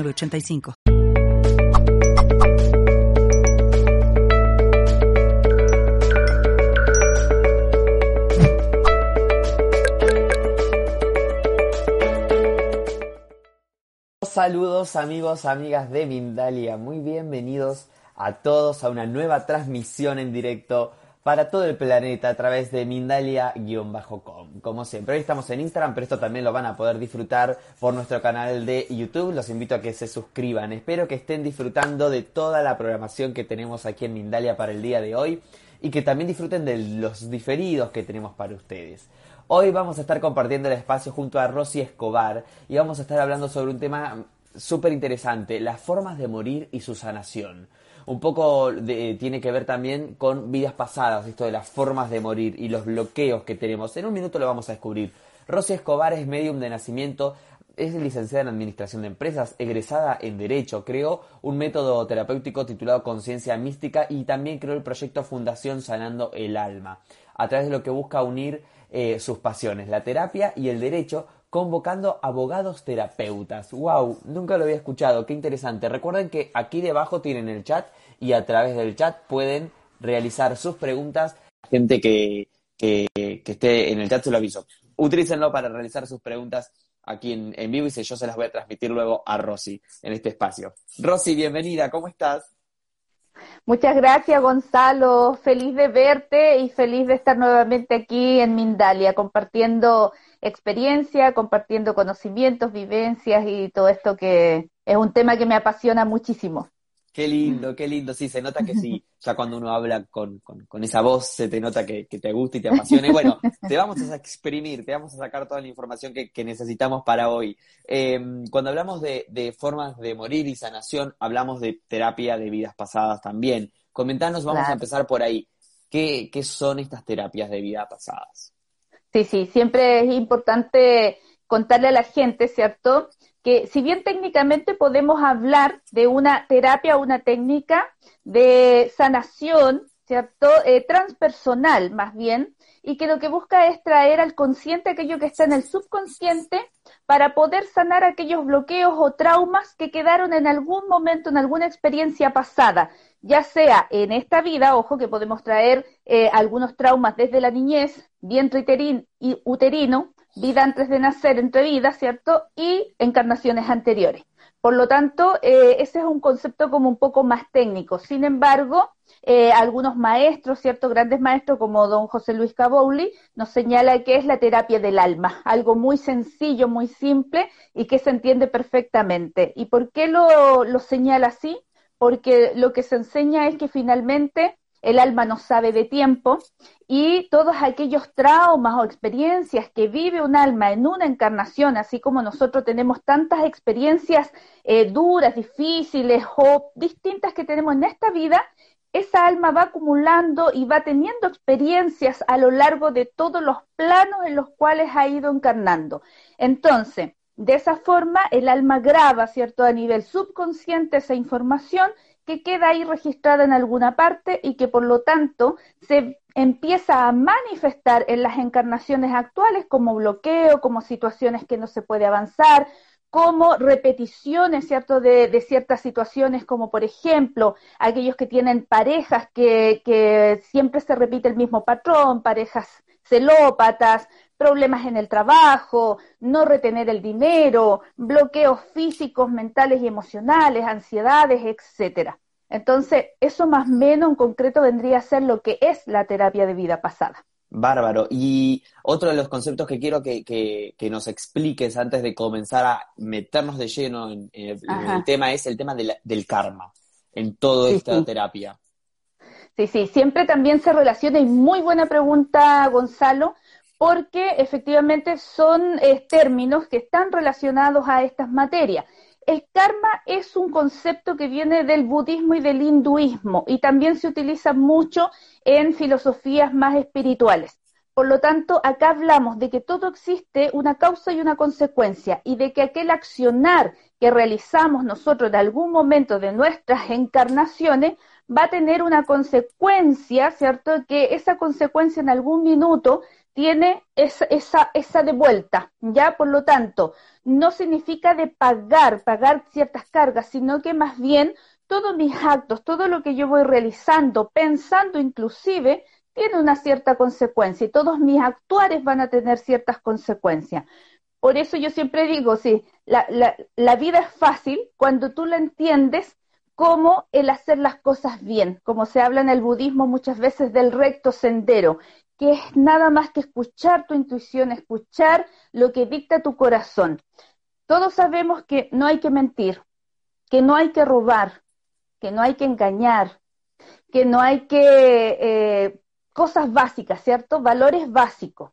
85 Saludos amigos, amigas de Mindalia, muy bienvenidos a todos a una nueva transmisión en directo para todo el planeta a través de Mindalia-com. Como siempre, hoy estamos en Instagram, pero esto también lo van a poder disfrutar por nuestro canal de YouTube. Los invito a que se suscriban. Espero que estén disfrutando de toda la programación que tenemos aquí en Mindalia para el día de hoy y que también disfruten de los diferidos que tenemos para ustedes. Hoy vamos a estar compartiendo el espacio junto a Rosy Escobar y vamos a estar hablando sobre un tema súper interesante, las formas de morir y su sanación un poco tiene que ver también con vidas pasadas, esto de las formas de morir y los bloqueos que tenemos. En un minuto lo vamos a descubrir. Rosy Escobar es medium de nacimiento, es licenciada en Administración de Empresas, egresada en Derecho, creó un método terapéutico titulado Conciencia Mística y también creó el proyecto Fundación Sanando el Alma, a través de lo que busca unir eh, sus pasiones, la terapia y el derecho, convocando abogados terapeutas. ¡Wow! Nunca lo había escuchado, qué interesante. Recuerden que aquí debajo tienen el chat y a través del chat pueden realizar sus preguntas. Gente que, que, esté en el chat se lo aviso. Utilícenlo para realizar sus preguntas aquí en, vivo y yo se las voy a transmitir luego a Rosy en este espacio. Rosy, bienvenida, ¿cómo estás? Muchas gracias, Gonzalo. Feliz de verte y feliz de estar nuevamente aquí en Mindalia, compartiendo experiencia, compartiendo conocimientos, vivencias y todo esto que es un tema que me apasiona muchísimo. Qué lindo, qué lindo. Sí, se nota que sí. Ya cuando uno habla con, con, esa voz, se te nota que, te gusta y te apasiona. Y bueno, te vamos a exprimir, te vamos a sacar toda la información que, necesitamos para hoy. Em, cuando hablamos de, de, formas de morir y sanación, hablamos de terapia de vidas pasadas también. Comentanos, vamos a empezar por ahí. ¿Qué, ¿Qué son estas terapias de vidas pasadas? Sí, sí, siempre es importante contarle a la gente, ¿cierto? Que si bien técnicamente podemos hablar de una terapia o una técnica de sanación, ¿cierto? Eh, transpersonal más bien, y que lo que busca es traer al consciente aquello que está en el subconsciente para poder sanar aquellos bloqueos o traumas que quedaron en algún momento, en alguna experiencia pasada, ya sea en esta vida, ojo que podemos traer eh, algunos traumas desde la niñez, vientre y uterino, vida antes de nacer, entre vidas, ¿cierto? Y encarnaciones anteriores. Por lo tanto, eh, ese es un concepto como un poco más técnico. Sin embargo, eh, algunos maestros, ciertos grandes maestros como don José Luis Cabouli, nos señala que es la terapia del alma, algo muy sencillo, muy simple y que se entiende perfectamente. ¿Y por qué lo, lo señala así? Porque lo que se enseña es que finalmente el alma no sabe de tiempo y todos aquellos traumas o experiencias que vive un alma en una encarnación, así como nosotros tenemos tantas experiencias eh, duras, difíciles o distintas que tenemos en esta vida, esa alma va acumulando y va teniendo experiencias a lo largo de todos los planos en los cuales ha ido encarnando. Entonces, de esa forma, el alma graba, ¿cierto?, a nivel subconsciente esa información que queda ahí registrada en alguna parte y que por lo tanto se empieza a manifestar en las encarnaciones actuales como bloqueo, como situaciones que no se puede avanzar, como repeticiones, ¿cierto?, de, ciertas situaciones, como por ejemplo, aquellos que tienen parejas que, que siempre se repite el mismo patrón, parejas celópatas, problemas en el trabajo, no retener el dinero, bloqueos físicos, mentales y emocionales, ansiedades, etcétera. Entonces, eso más o menos en concreto vendría a ser lo que es la terapia de vida pasada. Bárbaro. Y otro de los conceptos que quiero que, nos expliques antes de comenzar a meternos de lleno en, el tema es el tema del karma en toda esta terapia. Sí, sí, siempre también se relaciona, y muy buena pregunta, Gonzalo, porque efectivamente son eh, términos que están relacionados a estas materias. el karma es un concepto que viene del budismo y del hinduismo y también se utiliza mucho en filosofías más espirituales. Por lo tanto, acá hablamos de que todo existe una causa y una consecuencia y de que aquel accionar que realizamos nosotros en algún momento de nuestras encarnaciones va a tener una consecuencia, ¿cierto? Que esa consecuencia en algún minuto tiene esa, esa, esa de vuelta, ¿ya? Por lo tanto, no significa de pagar, pagar ciertas cargas, sino que más bien todos mis actos, todo lo que yo voy realizando, pensando inclusive, tiene una cierta consecuencia y todos mis actuares van a tener ciertas consecuencias. Por eso yo siempre digo, sí, la, la vida es fácil cuando tú la entiendes como el hacer las cosas bien, como se habla en el budismo muchas veces del recto sendero, que es nada más que escuchar tu intuición, escuchar lo que dicta tu corazón. Todos sabemos que no hay que mentir, que no hay que robar, que no hay que engañar, que no hay que eh, cosas básicas, ¿cierto? Valores básicos.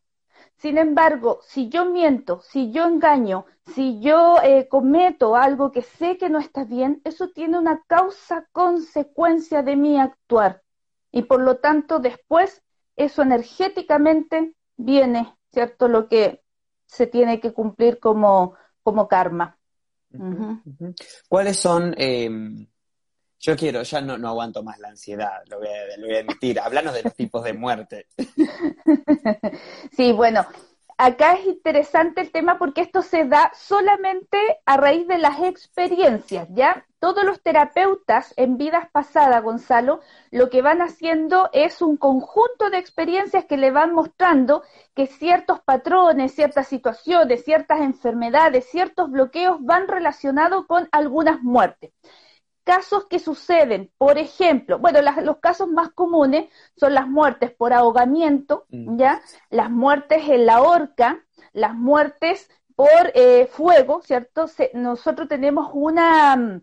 Sin embargo, si yo miento, si yo engaño, si yo eh, cometo algo que sé que no está bien, eso tiene una causa consecuencia de mi actuar. Y por lo tanto, después, eso energéticamente viene, ¿cierto? Lo que se tiene que cumplir como, como karma. ¿Cuáles son eh, yo quiero, ya no, no aguanto más la ansiedad, lo voy, a, lo voy a admitir. Háblanos de los tipos de muerte. Sí, bueno, acá es interesante el tema porque esto se da solamente a raíz de las experiencias, ¿ya? Todos los terapeutas en vidas pasadas, Gonzalo, lo que van haciendo es un conjunto de experiencias que le van mostrando que ciertos patrones, ciertas situaciones, ciertas enfermedades, ciertos bloqueos van relacionados con algunas muertes casos que suceden, por ejemplo, bueno, los casos más comunes son las muertes por ahogamiento, mm. ¿ya? Las muertes en la horca, las muertes por eh, fuego, ¿cierto? nosotros tenemos una,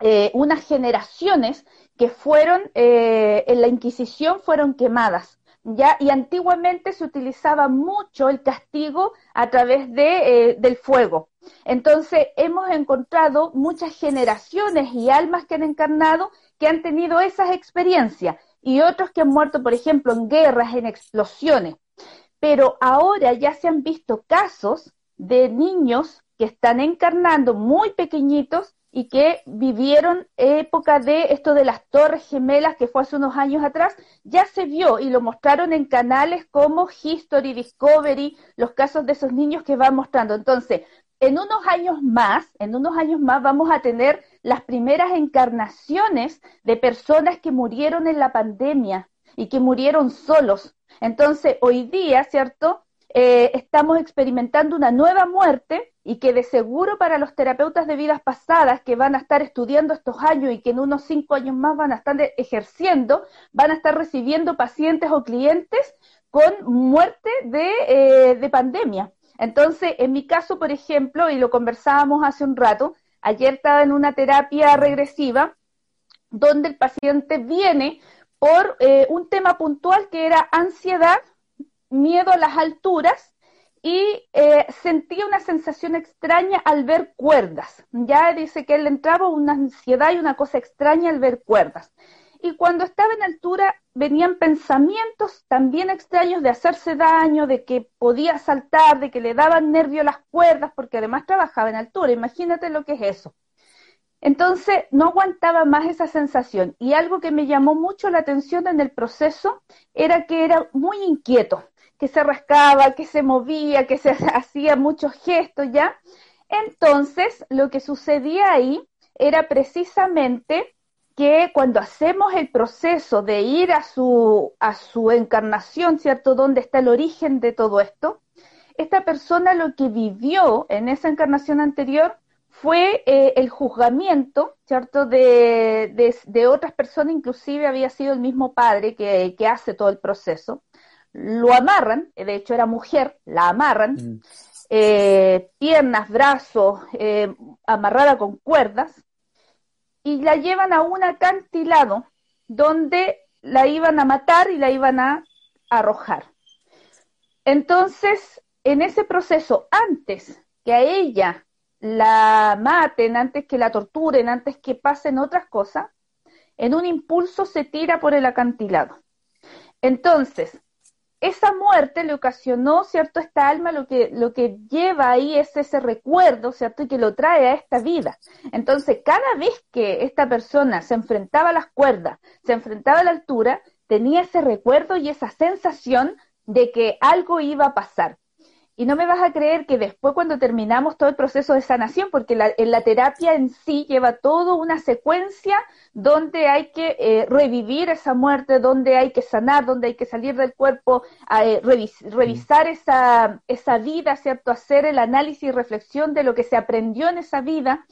eh, unas generaciones que fueron, eh, en la Inquisición fueron quemadas, ¿ya? Y antiguamente se utilizaba mucho el castigo a través de, eh, del fuego. Entonces, hemos encontrado muchas generaciones y almas que han encarnado que han tenido esas experiencias y otros que han muerto, por ejemplo, en guerras, en explosiones. Pero ahora ya se han visto casos de niños que están encarnando muy pequeñitos y que vivieron época de esto de las torres gemelas que fue hace unos años atrás, ya se vio y lo mostraron en canales como History, Discovery, los casos de esos niños que van mostrando. Entonces, en unos años más, en unos años más vamos a tener las primeras encarnaciones de personas que murieron en la pandemia y que murieron solos. Entonces, hoy día, ¿cierto? Eh, estamos experimentando una nueva muerte y que de seguro para los terapeutas de vidas pasadas que van a estar estudiando estos años y que en unos cinco años más van a estar ejerciendo, van a estar recibiendo pacientes o clientes con muerte de, eh, de pandemia. Entonces, en mi caso, por ejemplo, y lo conversábamos hace un rato, ayer estaba en una terapia regresiva donde el paciente viene por eh, un tema puntual que era ansiedad miedo a las alturas y eh, sentía una sensación extraña al ver cuerdas. Ya dice que él entraba una ansiedad y una cosa extraña al ver cuerdas. Y cuando estaba en altura venían pensamientos también extraños de hacerse daño, de que podía saltar, de que le daban nervio las cuerdas, porque además trabajaba en altura. Imagínate lo que es eso. Entonces no aguantaba más esa sensación y algo que me llamó mucho la atención en el proceso era que era muy inquieto que se rascaba, que se movía, que se hacía muchos gestos ya. Entonces, lo que sucedía ahí era precisamente que cuando hacemos el proceso de ir a su, a su encarnación, ¿cierto? ¿Dónde está el origen de todo esto? Esta persona lo que vivió en esa encarnación anterior fue eh, el juzgamiento, ¿cierto? De, de, otras personas, inclusive había sido el mismo padre que, que hace todo el proceso lo amarran, de hecho era mujer, la amarran, mm. eh, piernas, brazos, eh, amarrada con cuerdas, y la llevan a un acantilado donde la iban a matar y la iban a arrojar. Entonces, en ese proceso, antes que a ella la maten, antes que la torturen, antes que pasen otras cosas, en un impulso se tira por el acantilado. Entonces, esa muerte le ocasionó, ¿cierto? Esta alma lo que, lo que lleva ahí es ese recuerdo, ¿cierto? Y que lo trae a esta vida. Entonces, cada vez que esta persona se enfrentaba a las cuerdas, se enfrentaba a la altura, tenía ese recuerdo y esa sensación de que algo iba a pasar. Y no me vas a creer que después cuando terminamos todo el proceso de sanación, porque la, en la terapia en sí lleva toda una secuencia donde hay que eh, revivir esa muerte, donde hay que sanar, donde hay que salir del cuerpo, eh, revisar esa, esa vida, ¿cierto? Hacer el análisis y reflexión de lo que se aprendió en esa vida,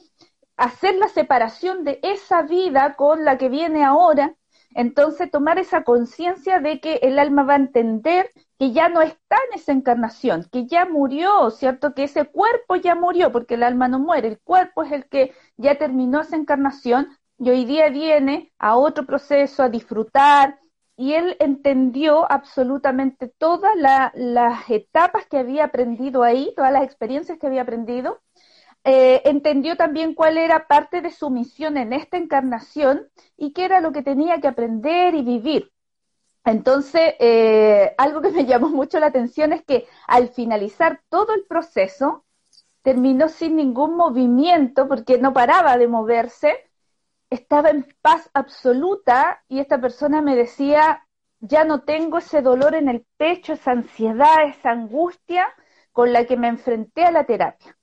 hacer la separación de esa vida con la que viene ahora entonces, tomar esa conciencia de que el alma va a entender que ya no está en esa encarnación, que ya murió, ¿cierto? Que ese cuerpo ya murió, porque el alma no muere, el cuerpo es el que ya terminó esa encarnación y hoy día viene a otro proceso, a disfrutar, y él entendió absolutamente todas las etapas que había aprendido ahí, todas las experiencias que había aprendido, eh, entendió también cuál era parte de su misión en esta encarnación y qué era lo que tenía que aprender y vivir. Entonces, eh, algo que me llamó mucho la atención es que al finalizar todo el proceso, terminó sin ningún movimiento porque no paraba de moverse, estaba en paz absoluta y esta persona me decía, ya no tengo ese dolor en el pecho, esa ansiedad, esa angustia con la que me enfrenté a la terapia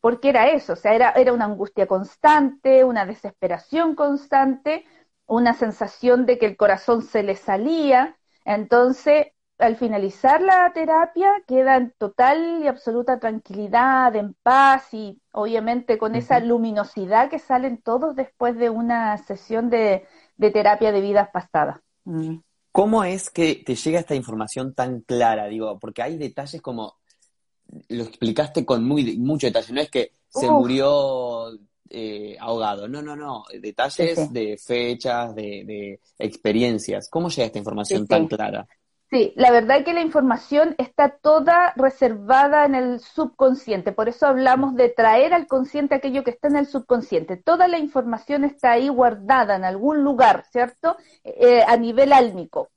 porque era eso, o sea, era, era una angustia constante, una desesperación constante, una sensación de que el corazón se le salía. Entonces, al finalizar la terapia, queda en total y absoluta tranquilidad, en paz y obviamente con esa luminosidad que salen todos después de una sesión de, terapia de vidas pasadas. Mm. ¿Cómo es que te llega esta información tan clara? Digo, porque hay detalles como lo explicaste con muy, mucho detalle, no es que se murió eh, ahogado, no, no, no, detalles de fechas, de, experiencias. ¿Cómo llega esta información tan clara? Sí, la verdad es que la información está toda reservada en el subconsciente, por eso hablamos de traer al consciente aquello que está en el subconsciente. Toda la información está ahí guardada en algún lugar, ¿cierto? Eh, a nivel álmico.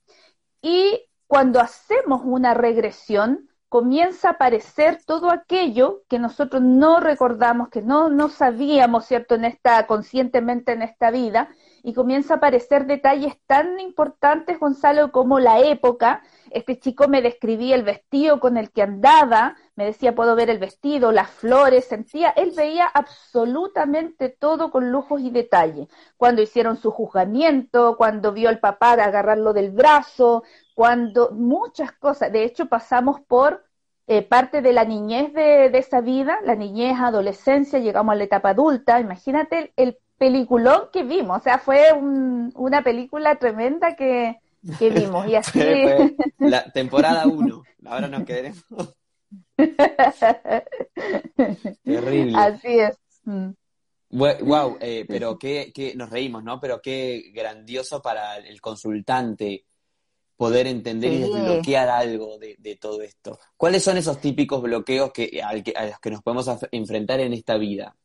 Y cuando hacemos una regresión, comienza a aparecer todo aquello que nosotros no recordamos, que no, no sabíamos, ¿cierto?, en esta, conscientemente en esta vida, y comienza a aparecer detalles tan importantes, Gonzalo, como la época. Este chico me describía el vestido con el que andaba, me decía, puedo ver el vestido, las flores, sentía, él veía absolutamente todo con lujos y detalles. Cuando hicieron su juzgamiento, cuando vio al papá agarrarlo del brazo, cuando muchas cosas, de hecho pasamos por eh, parte de la niñez de, esa vida, la niñez, adolescencia, llegamos a la etapa adulta, imagínate el, peliculón que vimos, o sea, fue una película tremenda que, vimos y así... la temporada 1, ahora nos queremos. Terrible. Así es. Wow, mm. eh, pero qué, qué, nos reímos, ¿no? Pero qué grandioso para el consultante poder entender y desbloquear algo de, todo esto. ¿Cuáles son esos típicos bloqueos que, a los que nos podemos enfrentar en esta vida?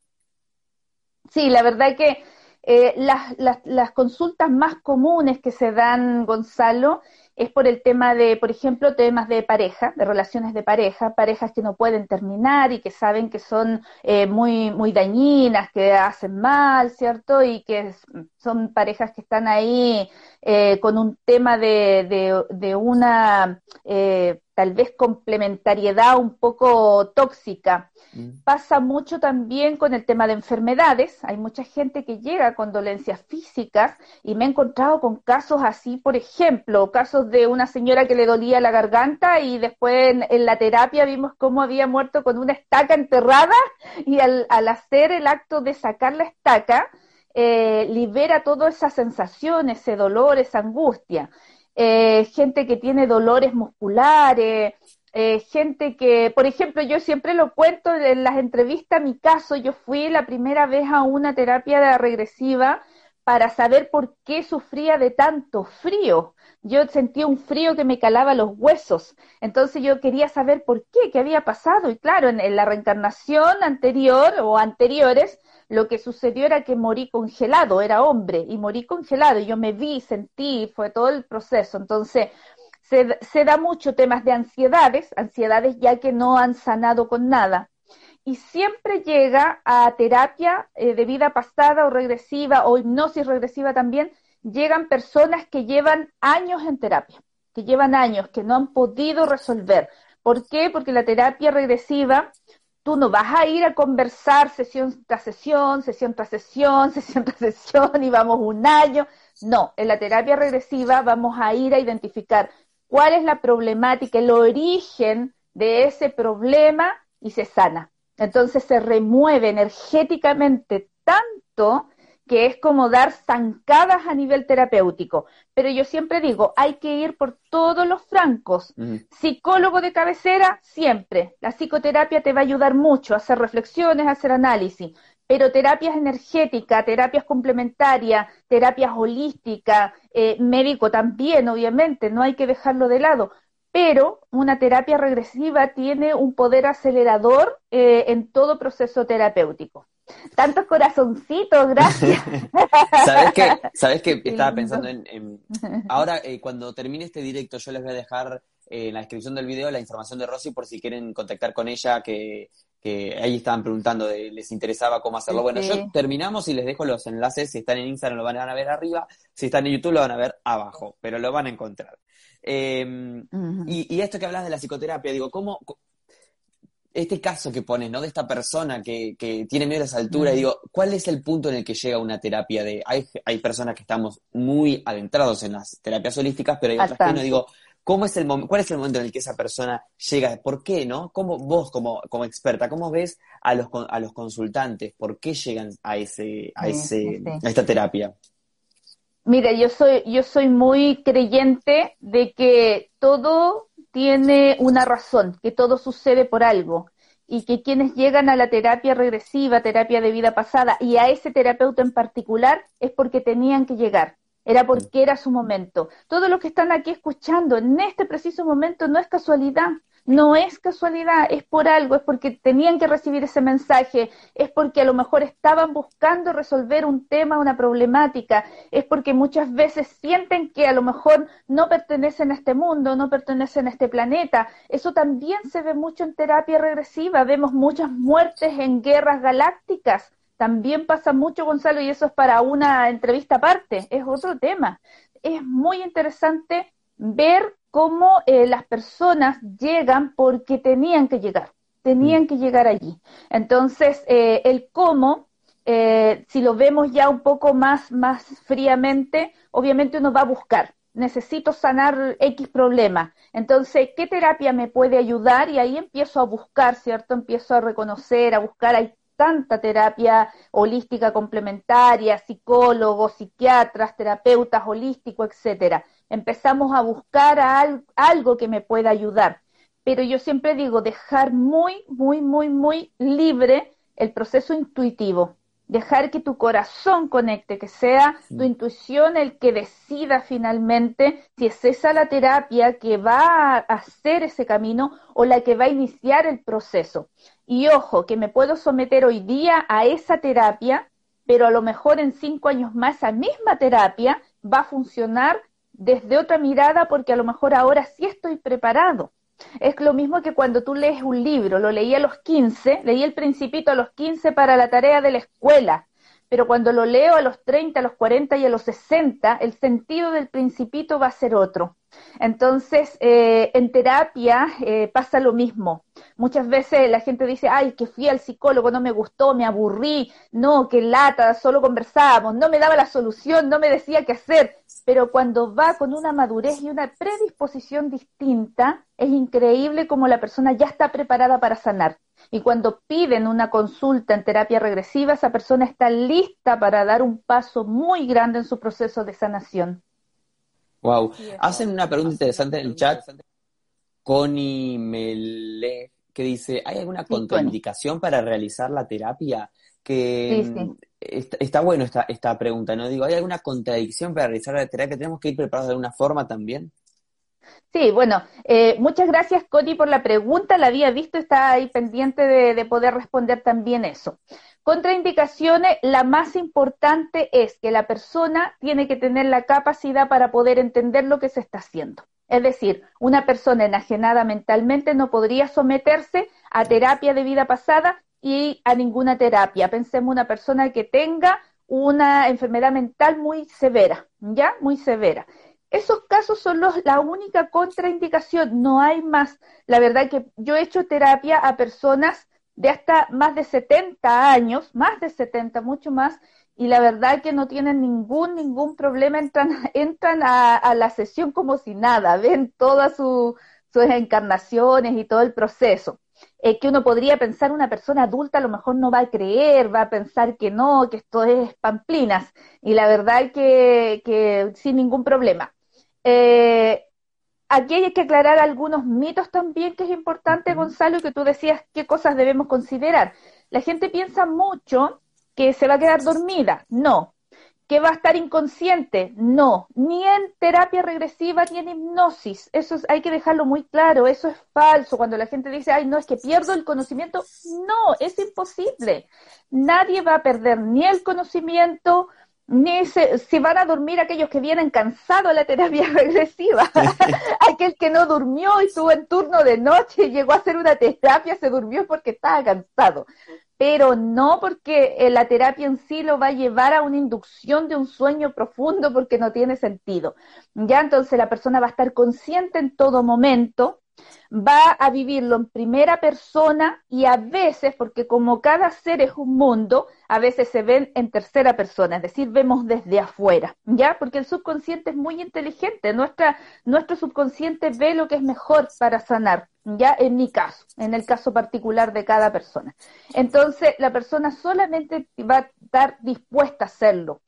Sí, la verdad que eh, las, las, consultas más comunes que se dan, Gonzalo, es por el tema de, por ejemplo, temas de pareja, de relaciones de pareja, parejas que no pueden terminar y que saben que son eh, muy, muy dañinas, que hacen mal, ¿cierto? Y que son parejas que están ahí eh, con un tema de, de, de una eh, tal vez complementariedad un poco tóxica. Mm. Pasa mucho también con el tema de enfermedades. Hay mucha gente que llega con dolencias físicas y me he encontrado con casos así, por ejemplo, casos de una señora que le dolía la garganta y después en, la terapia vimos cómo había muerto con una estaca enterrada y al, hacer el acto de sacar la estaca, eh, libera toda esa sensación, ese dolor, esa angustia. Eh, gente que tiene dolores musculares, eh, gente que, por ejemplo, yo siempre lo cuento en las entrevistas, mi caso, yo fui la primera vez a una terapia regresiva para saber por qué sufría de tanto frío. Yo sentía un frío que me calaba los huesos. Entonces yo quería saber por qué, qué había pasado. Y claro, en, la reencarnación anterior o anteriores, lo que sucedió era que morí congelado, era hombre, y morí congelado. Y yo me vi, sentí, fue todo el proceso. Entonces, se, da mucho temas de ansiedades, ansiedades ya que no han sanado con nada y siempre llega a terapia eh, de vida pasada o regresiva o hipnosis regresiva también, llegan personas que llevan años en terapia, que llevan años, que no han podido resolver. ¿Por qué? Porque la terapia regresiva, tú no vas a ir a conversar sesión tras sesión, sesión tras sesión, sesión tras sesión y vamos un año. No, en la terapia regresiva vamos a ir a identificar cuál es la problemática, el origen de ese problema y se sana. Entonces se remueve energéticamente tanto que es como dar zancadas a nivel terapéutico. Pero yo siempre digo, hay que ir por todos los francos. Psicólogo de cabecera, siempre. La psicoterapia te va a ayudar mucho a hacer reflexiones, a hacer análisis. Pero terapias energéticas, terapias complementarias, terapias holísticas, eh, médico también, obviamente, no hay que dejarlo de lado pero una terapia regresiva tiene un poder acelerador eh, en todo proceso terapéutico. Tantos corazoncitos, gracias. ¿Sabes qué? ¿Sabes qué? Estaba pensando en... Ahora, eh, cuando termine este directo, yo les voy a dejar eh, en la descripción del video la información de Rosy por si quieren contactar con ella, que, ahí estaban preguntando, de, les interesaba cómo hacerlo. Bueno, yo terminamos y les dejo los enlaces. Si están en Instagram lo van a ver arriba, si están en YouTube lo van a ver abajo, pero lo van a encontrar. Em, y, esto que hablas de la psicoterapia, digo, ¿cómo, este caso que pones, ¿no? De esta persona que, tiene miedo a esa altura, y digo, ¿cuál es el punto en el que llega una terapia de, hay, hay personas que estamos muy adentrados en las terapias holísticas, pero hay otras que no, digo, ¿cómo es el ¿cuál es el momento en el que esa persona llega? ¿Por qué, no? ¿Cómo vos como, como experta, cómo ves a los, a los consultantes? ¿Por qué llegan a ese, a ese, a esta terapia? Mira, yo soy, yo soy muy creyente de que todo tiene una razón, que todo sucede por algo y que quienes llegan a la terapia regresiva, terapia de vida pasada y a ese terapeuta en particular es porque tenían que llegar, era porque era su momento. Todos los que están aquí escuchando en este preciso momento no es casualidad, no es casualidad, es por algo, es porque tenían que recibir ese mensaje, es porque a lo mejor estaban buscando resolver un tema, una problemática, es porque muchas veces sienten que a lo mejor no pertenecen a este mundo, no pertenecen a este planeta. Eso también se ve mucho en terapia regresiva, vemos muchas muertes en guerras galácticas. También pasa mucho, Gonzalo, y eso es para una entrevista aparte, es otro tema. Es muy interesante ver cómo eh, las personas llegan porque tenían que llegar, tenían mm. que llegar allí. Entonces, eh, el cómo, eh, si lo vemos ya un poco más, más fríamente, obviamente uno va a buscar. Necesito sanar X problema. Entonces, ¿qué terapia me puede ayudar? Y ahí empiezo a buscar, ¿cierto? Empiezo a reconocer, a buscar. Hay tanta terapia holística complementaria, psicólogos, psiquiatras, terapeutas holísticos, etcétera empezamos a buscar algo que me pueda ayudar. Pero yo siempre digo, dejar muy, muy, muy, muy libre el proceso intuitivo. Dejar que tu corazón conecte, que sea tu intuición el que decida finalmente si es esa la terapia que va a hacer ese camino o la que va a iniciar el proceso. Y ojo, que me puedo someter hoy día a esa terapia, pero a lo mejor en cinco años más esa misma terapia va a funcionar desde otra mirada porque a lo mejor ahora sí estoy preparado. Es lo mismo que cuando tú lees un libro, lo leí a los 15, leí el principito a los 15 para la tarea de la escuela, pero cuando lo leo a los 30, a los 40 y a los 60, el sentido del principito va a ser otro. Entonces, eh, en terapia eh, pasa lo mismo. Muchas veces la gente dice, ay, que fui al psicólogo, no me gustó, me aburrí, no, que lata, solo conversábamos, no me daba la solución, no me decía qué hacer. Pero cuando va con una madurez y una predisposición distinta, es increíble como la persona ya está preparada para sanar. Y cuando piden una consulta en terapia regresiva, esa persona está lista para dar un paso muy grande en su proceso de sanación. Wow. Hacen una pregunta interesante en el chat. Connie Mele, que dice, ¿hay alguna contraindicación para realizar la terapia? Que está, bueno esta, esta pregunta, ¿no? Digo, ¿hay alguna contradicción para realizar la terapia? ¿Tenemos que ir preparados de alguna forma también? Sí, bueno, eh, muchas gracias, Cody, por la pregunta. La había visto, está ahí pendiente de, de poder responder también eso. Contraindicaciones, la más importante es que la persona tiene que tener la capacidad para poder entender lo que se está haciendo. Es decir, una persona enajenada mentalmente no podría someterse a terapia de vida pasada y a ninguna terapia. Pensemos una persona que tenga una enfermedad mental muy severa, ¿ya? Muy severa. Esos casos son los, la única contraindicación, no hay más. La verdad que yo he hecho terapia a personas de hasta más de 70 años, más de 70, mucho más, y la verdad que no tienen ningún, ningún problema, entran, entran a, la sesión como si nada, ven todas sus encarnaciones y todo el proceso. Eh, que uno podría pensar una persona adulta a lo mejor no va a creer, va a pensar que no, que esto es pamplinas, y la verdad que, que sin ningún problema. Eh, aquí hay que aclarar algunos mitos también que es importante, Gonzalo, y que tú decías qué cosas debemos considerar. La gente piensa mucho que se va a quedar dormida. No. ¿Que va a estar inconsciente? No. Ni en terapia regresiva ni en hipnosis. Eso hay que dejarlo muy claro. Eso es falso. Cuando la gente dice, ay, no, es que pierdo el conocimiento. No, es imposible. Nadie va a perder ni el conocimiento, ni se, van a dormir aquellos que vienen cansados a la terapia regresiva. Aquel que no durmió y estuvo en turno de noche y llegó a hacer una terapia, se durmió porque estaba cansado pero no porque eh, la terapia en sí lo va a llevar a una inducción de un sueño profundo porque no tiene sentido. Ya entonces la persona va a estar consciente en todo momento va a vivirlo en primera persona y a veces, porque como cada ser es un mundo, a veces se ven en tercera persona, es decir, vemos desde afuera, ¿ya? Porque el subconsciente es muy inteligente, Nuestra, nuestro subconsciente ve lo que es mejor para sanar, ¿ya? En mi caso, en el caso particular de cada persona. Entonces, la persona solamente va a estar dispuesta a hacerlo.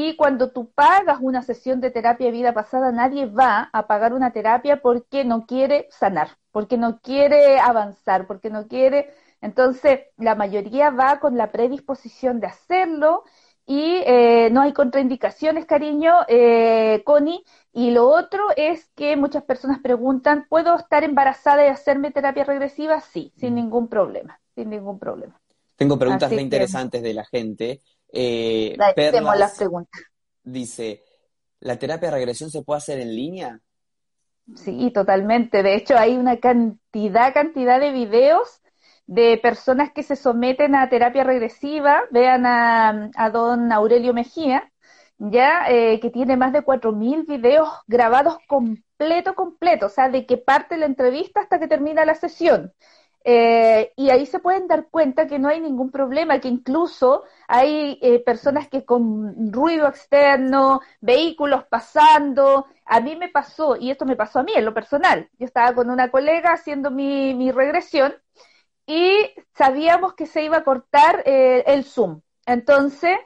Y cuando tú pagas una sesión de terapia de vida pasada, nadie va a pagar una terapia porque no quiere sanar, porque no quiere avanzar, porque no quiere... Entonces, la mayoría va con la predisposición de hacerlo y eh, no hay contraindicaciones, cariño, eh, Connie. Y lo otro es que muchas personas preguntan, ¿puedo estar embarazada y hacerme terapia regresiva? Sí, sin mm. ningún problema, sin ningún problema. Tengo preguntas muy interesantes de la gente. Eh, las preguntas. Dice, ¿la terapia de regresión se puede hacer en línea? Sí, totalmente. De hecho, hay una cantidad, cantidad de videos de personas que se someten a terapia regresiva. Vean a, don Aurelio Mejía, ya eh, que tiene más de 4.000 videos grabados completo, completo, o sea, de que parte la entrevista hasta que termina la sesión. Eh, y ahí se pueden dar cuenta que no hay ningún problema, que incluso hay eh, personas que con ruido externo, vehículos pasando, a mí me pasó, y esto me pasó a mí en lo personal, yo estaba con una colega haciendo mi, mi regresión y sabíamos que se iba a cortar eh, el Zoom. Entonces,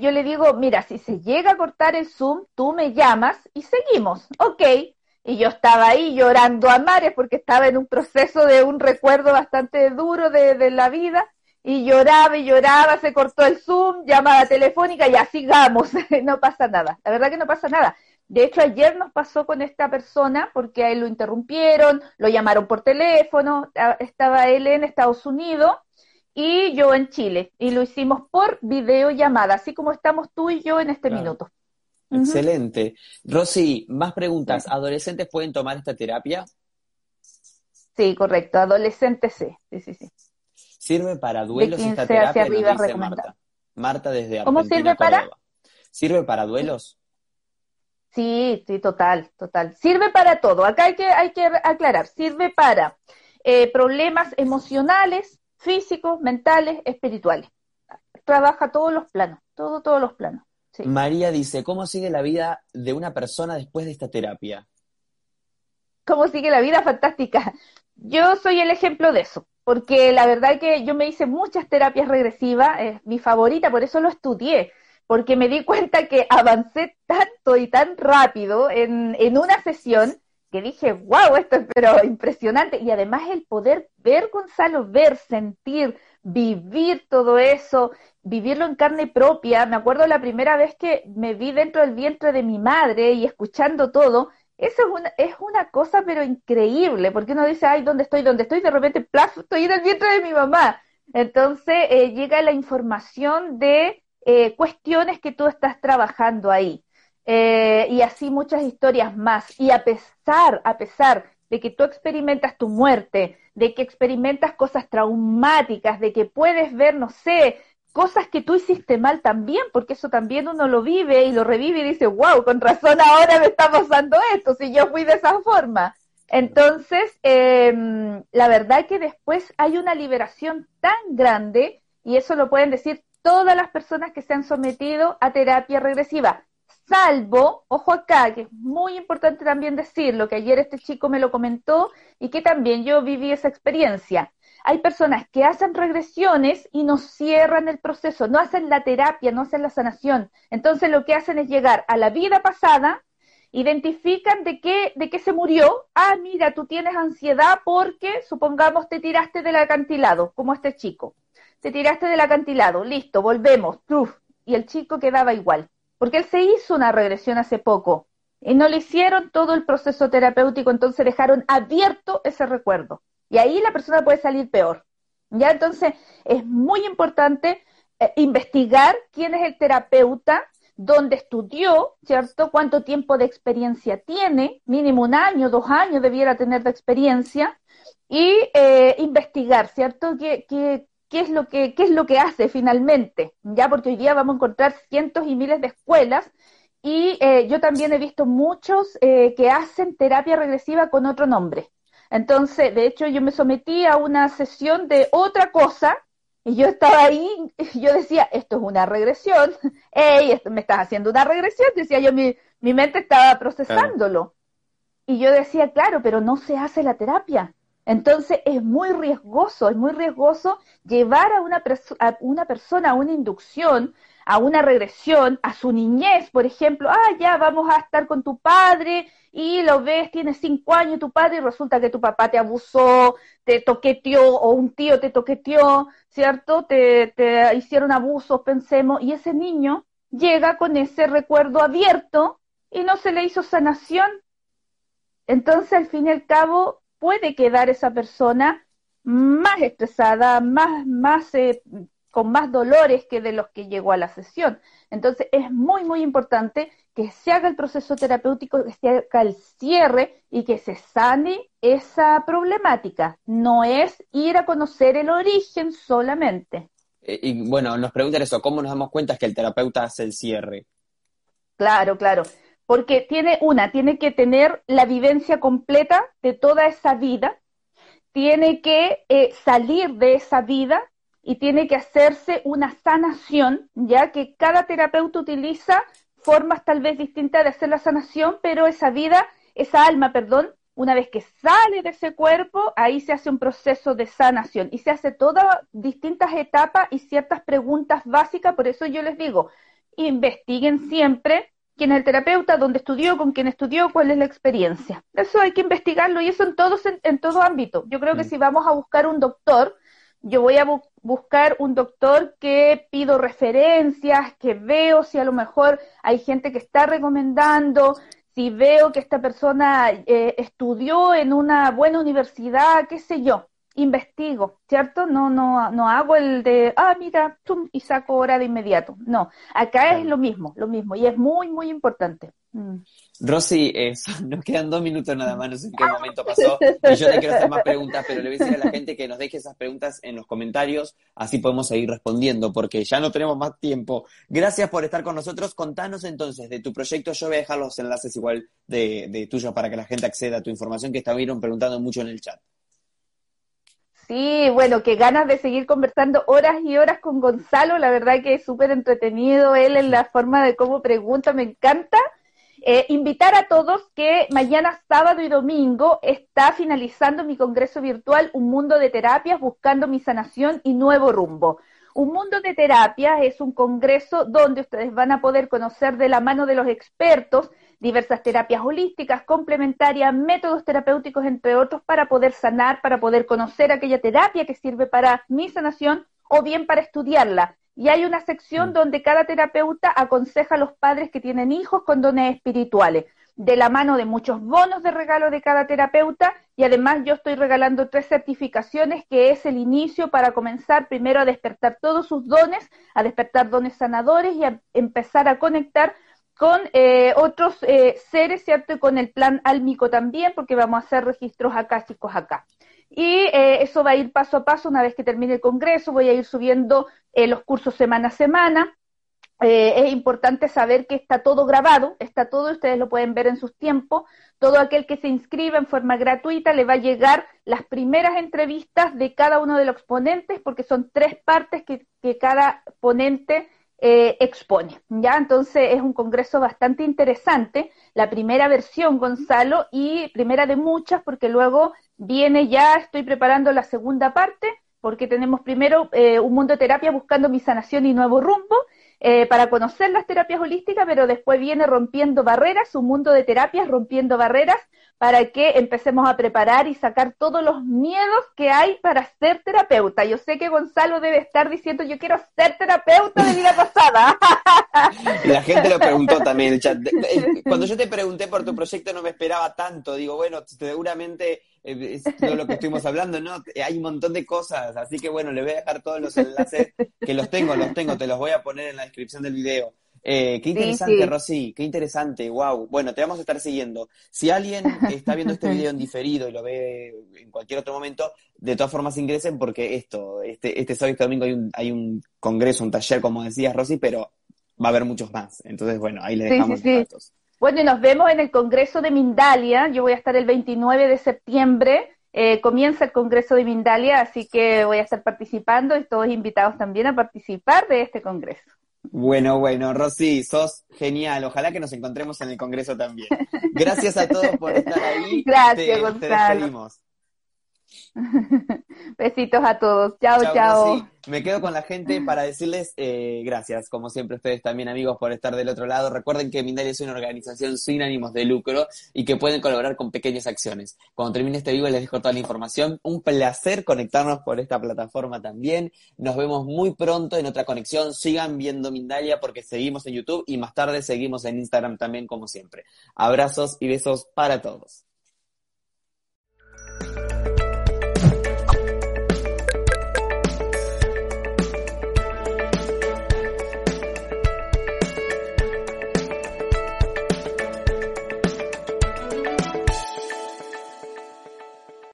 yo le digo, mira, si se llega a cortar el Zoom, tú me llamas y seguimos. Ok, y yo estaba ahí llorando a mares porque estaba en un proceso de un recuerdo bastante duro de, la vida y lloraba y lloraba, se cortó el Zoom, llamada telefónica y así sigamos, no pasa nada, la verdad que no pasa nada. De hecho, ayer nos pasó con esta persona porque a él lo interrumpieron, lo llamaron por teléfono, estaba él en Estados Unidos y yo en Chile y lo hicimos por videollamada, así como estamos tú y yo en este minuto. Excelente. Rosy, más preguntas. ¿Adolescentes pueden tomar esta terapia? Sí, correcto. Adolescentes sí. Sí, sí, sí. ¿Sirve para duelos esta terapia? Hacia arriba Marta. Marta desde Argentina. ¿Cómo sirve para? ¿Sirve para duelos? Sí, sí, total, total. Sirve para todo. Acá hay que, hay que aclarar. Sirve para eh, problemas emocionales, físicos, mentales, espirituales. Trabaja todos los planos, todo, todos los planos. María dice, ¿cómo sigue la vida de una persona después de esta terapia? ¿Cómo sigue la vida? Fantástica. Yo soy el ejemplo de eso, porque la verdad que yo me hice muchas terapias regresivas, es mi favorita, por eso lo estudié, porque me di cuenta que avancé tanto y tan rápido en, en una sesión que dije, wow, esto es pero impresionante. Y además el poder ver, Gonzalo, ver, sentir, vivir todo eso, vivirlo en carne propia. Me acuerdo la primera vez que me vi dentro del vientre de mi madre y escuchando todo, eso es una, es una cosa pero increíble, porque uno dice, ay, ¿dónde estoy? ¿Dónde estoy? De repente, plaf, estoy en el vientre de mi mamá. Entonces eh, llega la información de eh, cuestiones que tú estás trabajando ahí. Eh, y así muchas historias más. Y a pesar, a pesar de que tú experimentas tu muerte, de que experimentas cosas traumáticas, de que puedes ver, no sé, cosas que tú hiciste mal también, porque eso también uno lo vive y lo revive y dice, wow, con razón ahora me está pasando esto, si yo fui de esa forma. Entonces, em, la verdad que después hay una liberación tan grande, y eso lo pueden decir todas las personas que se han sometido a terapia regresiva, salvo, ojo acá, que es muy importante también decirlo, que ayer este chico me lo comentó y que también yo viví esa experiencia. Hay personas que hacen regresiones y no cierran el proceso, no hacen la terapia, no hacen la sanación. Entonces lo que hacen es llegar a la vida pasada, identifican de qué, de qué se murió. Ah, mira, tú tienes ansiedad porque, supongamos, te tiraste del acantilado, como este chico. Te tiraste del acantilado, listo, volvemos, y el chico quedaba igual porque él se hizo una regresión hace poco y no le hicieron todo el proceso terapéutico, entonces dejaron abierto ese recuerdo. Y ahí la persona puede salir peor. Ya entonces es muy importante eh, investigar quién es el terapeuta, dónde estudió, ¿cierto? Cuánto tiempo de experiencia tiene, mínimo un año, dos años debiera tener de experiencia, y eh, investigar, ¿cierto? ¿Qué, qué, qué es lo que, qué es lo que hace finalmente, ya porque hoy día vamos a encontrar cientos y miles de escuelas y eh, yo también he visto muchos eh, que hacen terapia regresiva con otro nombre. Entonces, de hecho, yo me sometí a una sesión de otra cosa y yo estaba ahí, y yo decía, esto es una regresión, hey, esto, me estás haciendo una regresión, decía yo, mi, mi mente estaba procesándolo. Y yo decía, claro, pero no se hace la terapia. Entonces es muy riesgoso, es muy riesgoso llevar a una, una persona a una inducción, a una regresión, a su niñez, por ejemplo, ah, ya vamos a estar con tu padre y lo ves, tienes cinco años tu padre y resulta que tu papá te abusó, te toqueteó o un tío te toqueteó, ¿cierto? Te hicieron abusos, pensemos, y ese niño llega con ese recuerdo abierto y no se le hizo sanación. Entonces, al fin y al cabo, puede quedar esa persona más estresada, más, más, eh, con más dolores que de los que llegó a la sesión. Entonces es muy, muy importante que se haga el proceso terapéutico, que se haga el cierre y que se sane esa problemática. No es ir a conocer el origen solamente. Eh, y bueno, nos preguntan eso, ¿cómo nos damos cuenta que el terapeuta hace el cierre? Claro, claro porque tiene una, tiene que tener la vivencia completa de toda esa vida, tiene que eh, salir de esa vida y tiene que hacerse una sanación, ya que cada terapeuta utiliza formas tal vez distintas de hacer la sanación, pero esa vida, esa alma, perdón, una vez que sale de ese cuerpo, ahí se hace un proceso de sanación y se hace todas distintas etapas y ciertas preguntas básicas, por eso yo les digo, investiguen siempre quién es el terapeuta, dónde estudió, con quién estudió, cuál es la experiencia. Eso hay que investigarlo y eso en todos en, todo ámbito. Yo creo que mm. si vamos a buscar un doctor, yo voy a buscar un doctor que pido referencias, que veo si a lo mejor hay gente que está recomendando, si veo que esta persona eh, estudió en una buena universidad, qué sé yo investigo, ¿cierto? No, no, no hago el de, ah, mira, y saco hora de inmediato. No, acá es lo mismo, lo mismo, y es muy, muy importante. Mm. Rosy, eh, nos quedan dos minutos nada más, no sé en qué momento pasó, y yo te quiero hacer más preguntas, pero le voy a decir a la gente que nos deje esas preguntas en los comentarios, así podemos seguir respondiendo, porque ya no tenemos más tiempo. Gracias por estar con nosotros. Contanos entonces de tu proyecto, yo voy a dejar los enlaces igual de, de tuyos para que la gente acceda a tu información, que estuvieron preguntando mucho en el chat. Sí, bueno, qué ganas de seguir conversando horas y horas con Gonzalo. La verdad que es súper entretenido él en la forma de cómo pregunta, me encanta. Eh, invitar a todos que mañana sábado y domingo está finalizando mi congreso virtual Un Mundo de Terapias, buscando mi sanación y nuevo rumbo. Un Mundo de Terapias es un congreso donde ustedes van a poder conocer de la mano de los expertos diversas terapias holísticas, complementarias, métodos terapéuticos, entre otros, para poder sanar, para poder conocer aquella terapia que sirve para mi sanación o bien para estudiarla. Y hay una sección mm. donde cada terapeuta aconseja a los padres que tienen hijos con dones espirituales, de la mano de muchos bonos de regalo de cada terapeuta y además yo estoy regalando tres certificaciones que es el inicio para comenzar primero a despertar todos sus dones, a despertar dones sanadores y a empezar a conectar con eh, otros eh, seres, ¿cierto? Y con el plan álmico también, porque vamos a hacer registros acásicos acá. Y eh, eso va a ir paso a paso, una vez que termine el congreso, voy a ir subiendo los cursos semana a semana. es importante saber que está todo grabado, está todo, ustedes lo pueden ver en sus tiempos. Todo aquel que se inscriba en forma gratuita le va a llegar las primeras entrevistas de cada uno de los ponentes, porque son tres partes que cada ponente eh, expone. ¿ya? Entonces es un congreso bastante interesante, la primera versión, Gonzalo, y primera de muchas, porque luego viene ya, estoy preparando la segunda parte, porque tenemos primero eh, un mundo de terapia buscando mi sanación y nuevo rumbo, eh, para conocer las terapias holísticas, pero después viene rompiendo barreras, un mundo de terapias rompiendo barreras, para que empecemos a preparar y sacar todos los miedos que hay para ser terapeuta. Yo sé que Gonzalo debe estar diciendo, yo quiero ser terapeuta de vida pasada. La gente lo preguntó también en el chat. Cuando yo te pregunté por tu proyecto no me esperaba tanto. Digo, bueno, seguramente eh, es todo lo que estuvimos hablando, ¿no? Hay un montón de cosas, así que bueno, le voy a dejar todos los enlaces, que los tengo, los tengo, te los voy a poner en la descripción del video. Eh, qué interesante, Rosy, qué interesante, wow. Bueno, te vamos a estar siguiendo. Si alguien está viendo este video en diferido y lo ve en cualquier otro momento, de todas formas ingresen porque esto, este, este sábado y este domingo hay un, hay un congreso, un taller, como decías, Rosy, pero va a haber muchos más. Entonces, bueno, ahí le dejamos los datos. Bueno, y nos vemos en el Congreso de Mindalia. Yo voy a estar el 29 de septiembre. Eh, comienza el Congreso de Mindalia, así que voy a estar participando y todos invitados también a participar de este Congreso. Bueno, bueno, Rosy, sos genial. Ojalá que nos encontremos en el Congreso también. Gracias a todos por estar ahí. Gracias, Gonzalo. Besitos a todos. Chao, chao. Me quedo con la gente para decirles eh, gracias, como siempre, ustedes también, amigos, por estar del otro lado. Recuerden que Mindalia es una organización sin ánimos de lucro y que pueden colaborar con pequeñas acciones. Cuando termine este video les dejo toda la información. Un placer conectarnos por esta plataforma también. Nos vemos muy pronto en otra conexión. Sigan viendo Mindalia porque seguimos en YouTube y más tarde seguimos en Instagram también, como siempre. Abrazos y besos para todos.